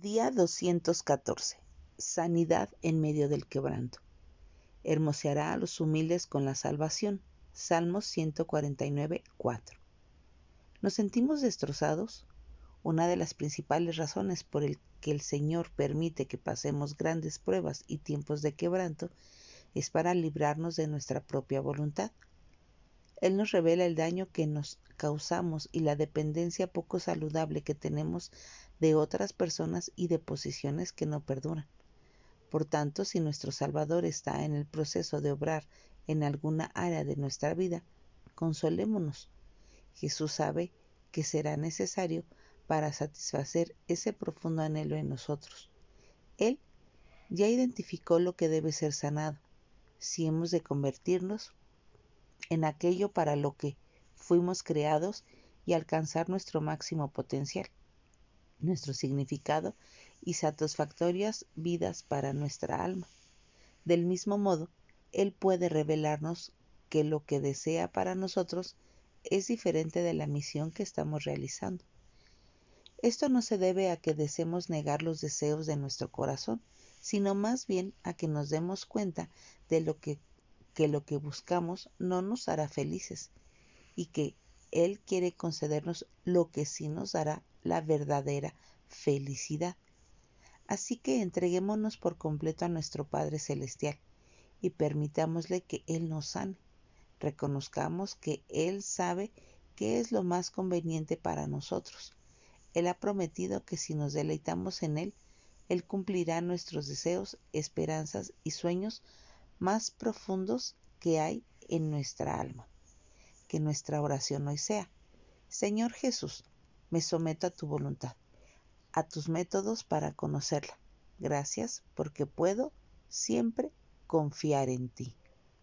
Día 214. Sanidad en medio del quebranto. Hermoseará a los humildes con la salvación. Salmos 149, 4. ¿Nos sentimos destrozados? Una de las principales razones por el que el Señor permite que pasemos grandes pruebas y tiempos de quebranto es para librarnos de nuestra propia voluntad. Él nos revela el daño que nos causamos y la dependencia poco saludable que tenemos de otras personas y de posiciones que no perduran. Por tanto, si nuestro Salvador está en el proceso de obrar en alguna área de nuestra vida, consolémonos. Jesús sabe que será necesario para satisfacer ese profundo anhelo en nosotros. Él ya identificó lo que debe ser sanado. Si hemos de convertirnos en aquello para lo que fuimos creados y alcanzar nuestro máximo potencial, nuestro significado y satisfactorias vidas para nuestra alma. Del mismo modo, Él puede revelarnos que lo que desea para nosotros es diferente de la misión que estamos realizando. Esto no se debe a que deseemos negar los deseos de nuestro corazón, sino más bien a que nos demos cuenta de lo que que lo que buscamos no nos hará felices y que Él quiere concedernos lo que sí nos dará la verdadera felicidad. Así que entreguémonos por completo a nuestro Padre Celestial y permitámosle que Él nos sane. Reconozcamos que Él sabe qué es lo más conveniente para nosotros. Él ha prometido que si nos deleitamos en Él, Él cumplirá nuestros deseos, esperanzas y sueños más profundos que hay en nuestra alma. Que nuestra oración hoy sea, Señor Jesús, me someto a tu voluntad, a tus métodos para conocerla. Gracias porque puedo siempre confiar en ti.